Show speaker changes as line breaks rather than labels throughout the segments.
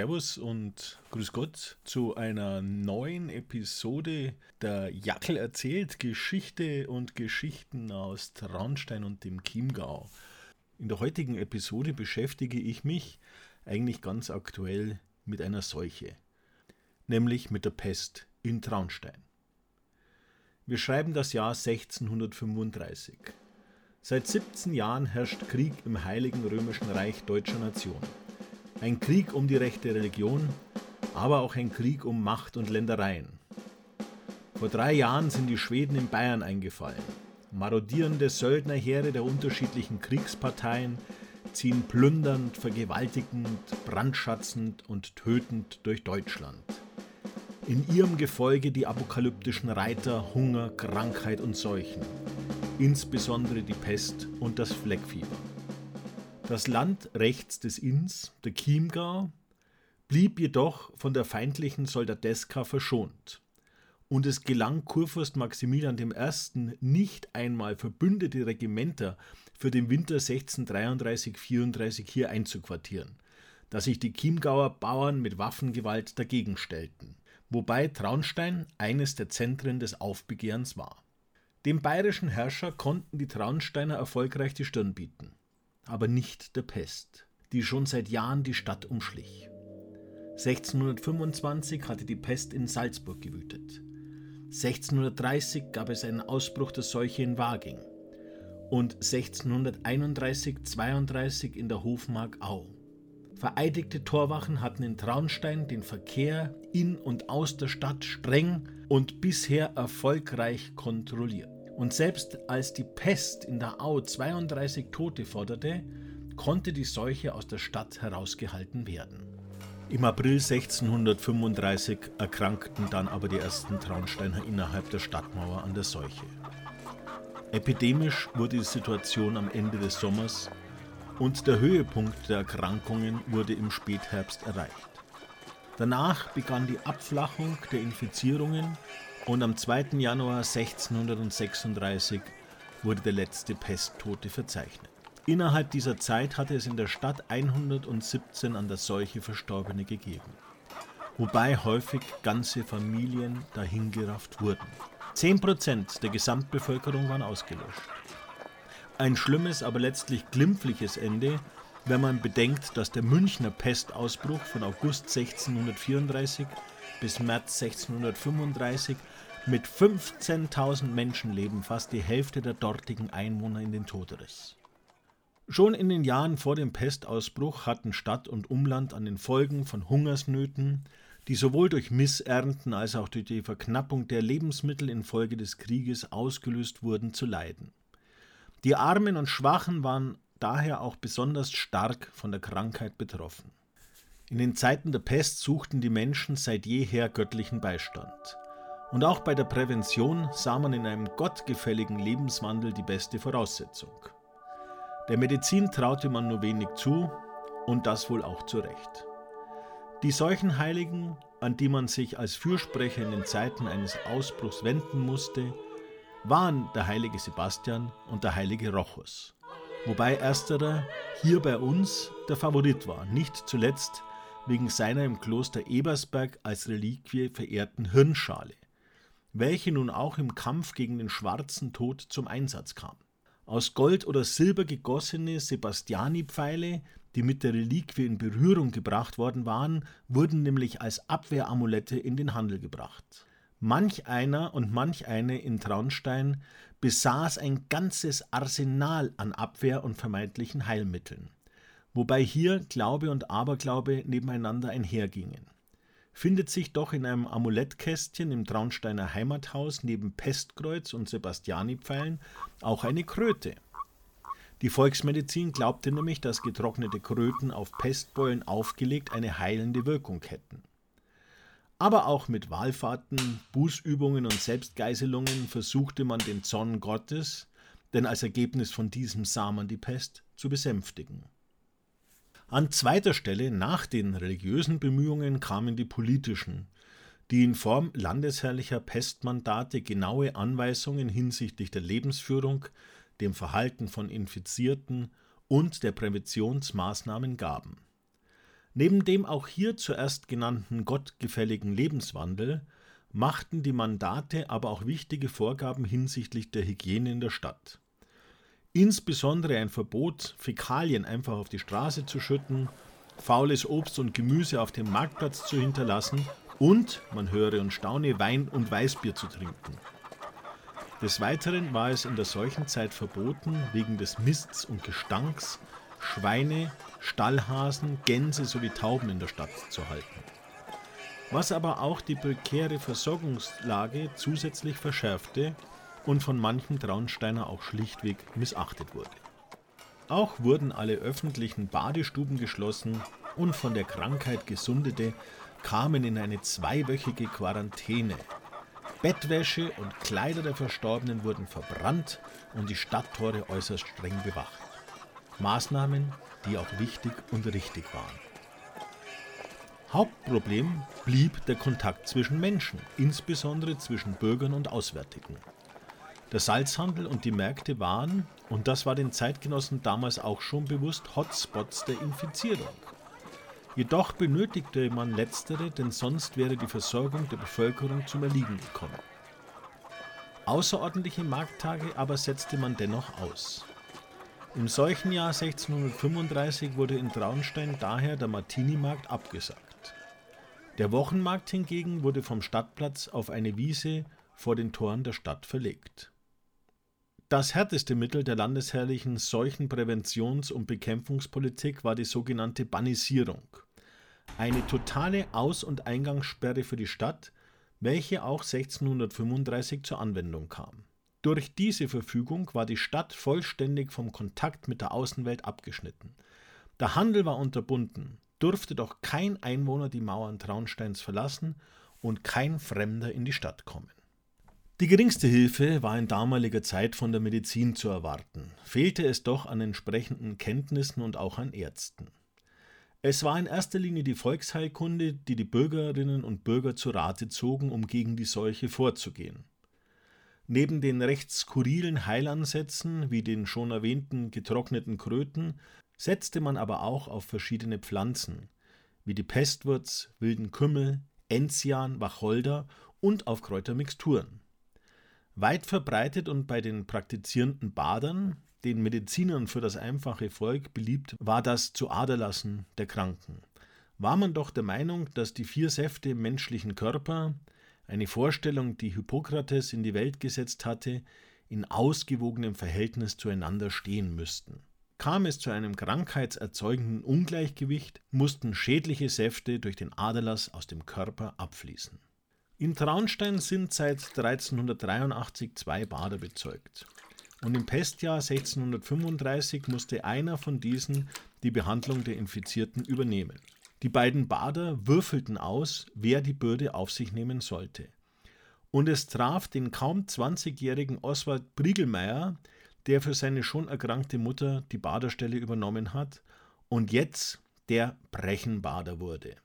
Servus und Grüß Gott zu einer neuen Episode der Jackel erzählt Geschichte und Geschichten aus Traunstein und dem Chiemgau. In der heutigen Episode beschäftige ich mich eigentlich ganz aktuell mit einer Seuche, nämlich mit der Pest in Traunstein. Wir schreiben das Jahr 1635. Seit 17 Jahren herrscht Krieg im Heiligen Römischen Reich deutscher Nation. Ein Krieg um die rechte Religion, aber auch ein Krieg um Macht und Ländereien. Vor drei Jahren sind die Schweden in Bayern eingefallen. Marodierende Söldnerheere der unterschiedlichen Kriegsparteien ziehen plündernd, vergewaltigend, brandschatzend und tötend durch Deutschland. In ihrem Gefolge die apokalyptischen Reiter, Hunger, Krankheit und Seuchen, insbesondere die Pest und das Fleckfieber. Das Land rechts des Inns, der Chiemgau, blieb jedoch von der feindlichen Soldateska verschont. Und es gelang Kurfürst Maximilian I. nicht einmal verbündete Regimenter für den Winter 1633-34 hier einzuquartieren, da sich die Chiemgauer Bauern mit Waffengewalt dagegen stellten, wobei Traunstein eines der Zentren des Aufbegehrens war. Dem bayerischen Herrscher konnten die Traunsteiner erfolgreich die Stirn bieten aber nicht der Pest, die schon seit Jahren die Stadt umschlich. 1625 hatte die Pest in Salzburg gewütet. 1630 gab es einen Ausbruch der Seuche in Waging und 1631-32 in der Hofmark Au. Vereidigte Torwachen hatten in Traunstein den Verkehr in und aus der Stadt streng und bisher erfolgreich kontrolliert. Und selbst als die Pest in der Au 32 Tote forderte, konnte die Seuche aus der Stadt herausgehalten werden. Im April 1635 erkrankten dann aber die ersten Traunsteiner innerhalb der Stadtmauer an der Seuche. Epidemisch wurde die Situation am Ende des Sommers und der Höhepunkt der Erkrankungen wurde im Spätherbst erreicht. Danach begann die Abflachung der Infizierungen und am 2. Januar 1636 wurde der letzte Pesttote verzeichnet. Innerhalb dieser Zeit hatte es in der Stadt 117 an der Seuche Verstorbene gegeben, wobei häufig ganze Familien dahingerafft wurden. 10% der Gesamtbevölkerung waren ausgelöscht. Ein schlimmes, aber letztlich glimpfliches Ende, wenn man bedenkt, dass der Münchner Pestausbruch von August 1634 bis März 1635 mit 15.000 Menschenleben fast die Hälfte der dortigen Einwohner in den Tod riss. Schon in den Jahren vor dem Pestausbruch hatten Stadt und Umland an den Folgen von Hungersnöten, die sowohl durch Missernten als auch durch die Verknappung der Lebensmittel infolge des Krieges ausgelöst wurden, zu leiden. Die Armen und Schwachen waren daher auch besonders stark von der Krankheit betroffen. In den Zeiten der Pest suchten die Menschen seit jeher göttlichen Beistand. Und auch bei der Prävention sah man in einem gottgefälligen Lebenswandel die beste Voraussetzung. Der Medizin traute man nur wenig zu und das wohl auch zu Recht. Die Seuchenheiligen, an die man sich als Fürsprecher in den Zeiten eines Ausbruchs wenden musste, waren der heilige Sebastian und der heilige Rochus, wobei ersterer hier bei uns der Favorit war, nicht zuletzt wegen seiner im Kloster Ebersberg als Reliquie verehrten Hirnschale, welche nun auch im Kampf gegen den schwarzen Tod zum Einsatz kam. Aus Gold oder Silber gegossene Sebastiani-Pfeile, die mit der Reliquie in Berührung gebracht worden waren, wurden nämlich als Abwehramulette in den Handel gebracht. Manch einer und manch eine in Traunstein besaß ein ganzes Arsenal an Abwehr und vermeintlichen Heilmitteln wobei hier Glaube und Aberglaube nebeneinander einhergingen. Findet sich doch in einem Amulettkästchen im Traunsteiner Heimathaus neben Pestkreuz und Sebastianipfeilen auch eine Kröte. Die Volksmedizin glaubte nämlich, dass getrocknete Kröten auf Pestbeulen aufgelegt eine heilende Wirkung hätten. Aber auch mit Wallfahrten, Bußübungen und Selbstgeißelungen versuchte man den Zorn Gottes, denn als Ergebnis von diesem sah man die Pest, zu besänftigen. An zweiter Stelle nach den religiösen Bemühungen kamen die politischen, die in Form landesherrlicher Pestmandate genaue Anweisungen hinsichtlich der Lebensführung, dem Verhalten von Infizierten und der Präventionsmaßnahmen gaben. Neben dem auch hier zuerst genannten gottgefälligen Lebenswandel machten die Mandate aber auch wichtige Vorgaben hinsichtlich der Hygiene in der Stadt. Insbesondere ein Verbot, Fäkalien einfach auf die Straße zu schütten, faules Obst und Gemüse auf dem Marktplatz zu hinterlassen und, man höre und staune, Wein und Weißbier zu trinken. Des Weiteren war es in der Seuchenzeit verboten, wegen des Mists und Gestanks Schweine, Stallhasen, Gänse sowie Tauben in der Stadt zu halten. Was aber auch die prekäre Versorgungslage zusätzlich verschärfte und von manchem Traunsteiner auch schlichtweg missachtet wurde. Auch wurden alle öffentlichen Badestuben geschlossen und von der Krankheit Gesundete kamen in eine zweiwöchige Quarantäne, Bettwäsche und Kleider der Verstorbenen wurden verbrannt und die Stadttore äußerst streng bewacht. Maßnahmen, die auch wichtig und richtig waren. Hauptproblem blieb der Kontakt zwischen Menschen, insbesondere zwischen Bürgern und Auswärtigen. Der Salzhandel und die Märkte waren, und das war den Zeitgenossen damals auch schon bewusst, Hotspots der Infizierung. Jedoch benötigte man letztere, denn sonst wäre die Versorgung der Bevölkerung zum Erliegen gekommen. Außerordentliche Markttage aber setzte man dennoch aus. Im solchen Jahr 1635 wurde in Traunstein daher der Martini-Markt abgesagt. Der Wochenmarkt hingegen wurde vom Stadtplatz auf eine Wiese vor den Toren der Stadt verlegt. Das härteste Mittel der landesherrlichen Seuchenpräventions- und Bekämpfungspolitik war die sogenannte Bannisierung. Eine totale Aus- und Eingangssperre für die Stadt, welche auch 1635 zur Anwendung kam. Durch diese Verfügung war die Stadt vollständig vom Kontakt mit der Außenwelt abgeschnitten. Der Handel war unterbunden, durfte doch kein Einwohner die Mauern Traunsteins verlassen und kein Fremder in die Stadt kommen. Die geringste Hilfe war in damaliger Zeit von der Medizin zu erwarten, fehlte es doch an entsprechenden Kenntnissen und auch an Ärzten. Es war in erster Linie die Volksheilkunde, die die Bürgerinnen und Bürger zu Rate zogen, um gegen die Seuche vorzugehen. Neben den recht skurrilen Heilansätzen wie den schon erwähnten getrockneten Kröten setzte man aber auch auf verschiedene Pflanzen, wie die Pestwurz, wilden Kümmel, Enzian, Wacholder und auf Kräutermixturen. Weit verbreitet und bei den praktizierenden Badern, den Medizinern für das einfache Volk beliebt, war das zu Aderlassen der Kranken. War man doch der Meinung, dass die vier Säfte im menschlichen Körper, eine Vorstellung, die Hippokrates in die Welt gesetzt hatte, in ausgewogenem Verhältnis zueinander stehen müssten. Kam es zu einem krankheitserzeugenden Ungleichgewicht, mussten schädliche Säfte durch den Aderlass aus dem Körper abfließen. In Traunstein sind seit 1383 zwei Bader bezeugt. Und im Pestjahr 1635 musste einer von diesen die Behandlung der Infizierten übernehmen. Die beiden Bader würfelten aus, wer die Bürde auf sich nehmen sollte. Und es traf den kaum 20-jährigen Oswald Briegelmeier, der für seine schon erkrankte Mutter die Baderstelle übernommen hat und jetzt der Brechenbader wurde.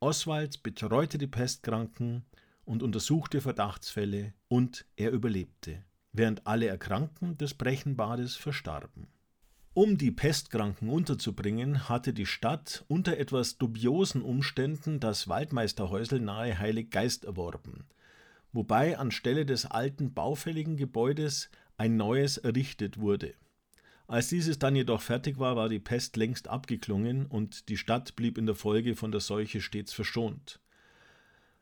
Oswald betreute die Pestkranken, und untersuchte Verdachtsfälle und er überlebte, während alle Erkrankten des Brechenbades verstarben. Um die Pestkranken unterzubringen, hatte die Stadt unter etwas dubiosen Umständen das Waldmeisterhäusel nahe Heilig Geist erworben, wobei anstelle des alten baufälligen Gebäudes ein neues errichtet wurde. Als dieses dann jedoch fertig war, war die Pest längst abgeklungen und die Stadt blieb in der Folge von der Seuche stets verschont.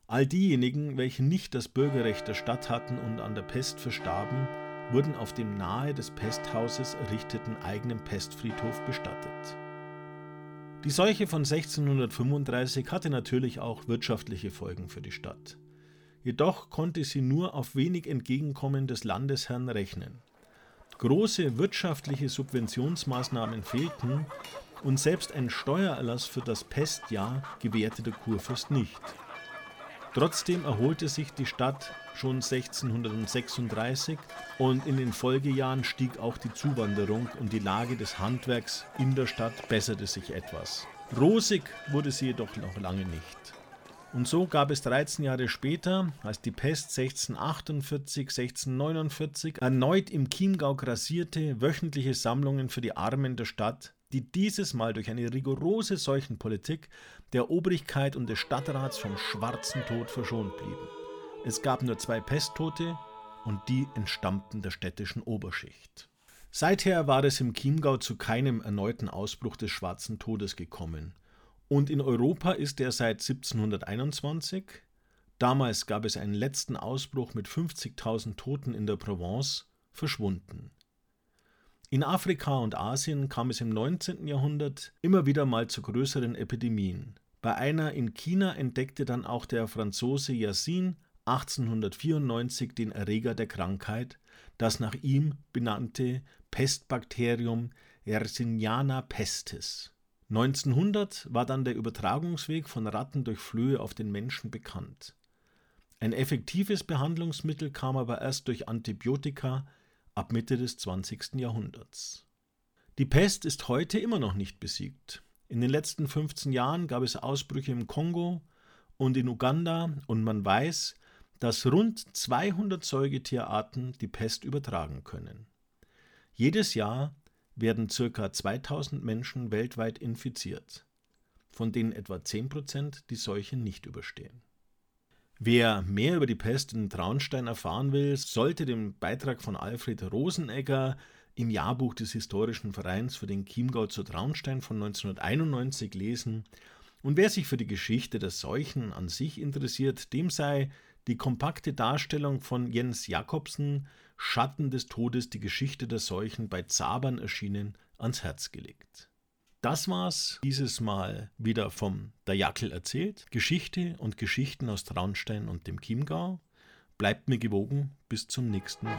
All diejenigen, welche nicht das Bürgerrecht der Stadt hatten und an der Pest verstarben, wurden auf dem nahe des Pesthauses errichteten eigenen Pestfriedhof bestattet. Die Seuche von 1635 hatte natürlich auch wirtschaftliche Folgen für die Stadt. Jedoch konnte sie nur auf wenig Entgegenkommen des Landesherrn rechnen. Große wirtschaftliche Subventionsmaßnahmen fehlten und selbst ein Steuererlass für das Pestjahr gewährte der Kurfürst nicht. Trotzdem erholte sich die Stadt schon 1636 und in den Folgejahren stieg auch die Zuwanderung und die Lage des Handwerks in der Stadt besserte sich etwas. Rosig wurde sie jedoch noch lange nicht. Und so gab es 13 Jahre später, als die Pest 1648, 1649 erneut im Chiemgau grassierte, wöchentliche Sammlungen für die Armen der Stadt, die dieses Mal durch eine rigorose Seuchenpolitik der Obrigkeit und des Stadtrats vom schwarzen Tod verschont blieben. Es gab nur zwei Pesttote und die entstammten der städtischen Oberschicht. Seither war es im Chiemgau zu keinem erneuten Ausbruch des schwarzen Todes gekommen. Und in Europa ist er seit 1721, damals gab es einen letzten Ausbruch mit 50.000 Toten in der Provence, verschwunden. In Afrika und Asien kam es im 19. Jahrhundert immer wieder mal zu größeren Epidemien. Bei einer in China entdeckte dann auch der Franzose Yassin 1894 den Erreger der Krankheit, das nach ihm benannte Pestbakterium Yersinia pestis. 1900 war dann der Übertragungsweg von Ratten durch Flöhe auf den Menschen bekannt. Ein effektives Behandlungsmittel kam aber erst durch Antibiotika ab Mitte des 20. Jahrhunderts. Die Pest ist heute immer noch nicht besiegt. In den letzten 15 Jahren gab es Ausbrüche im Kongo und in Uganda und man weiß, dass rund 200 Säugetierarten die Pest übertragen können. Jedes Jahr werden ca. 2000 Menschen weltweit infiziert, von denen etwa 10% die Seuche nicht überstehen. Wer mehr über die Pest in Traunstein erfahren will, sollte den Beitrag von Alfred Rosenegger im Jahrbuch des Historischen Vereins für den Chiemgau zu Traunstein von 1991 lesen. Und wer sich für die Geschichte der Seuchen an sich interessiert, dem sei die kompakte Darstellung von Jens Jakobsen Schatten des Todes, die Geschichte der Seuchen bei Zabern erschienen, ans Herz gelegt. Das war's dieses Mal wieder vom Der Jackel erzählt. Geschichte und Geschichten aus Traunstein und dem Chiemgau. Bleibt mir gewogen, bis zum nächsten Mal.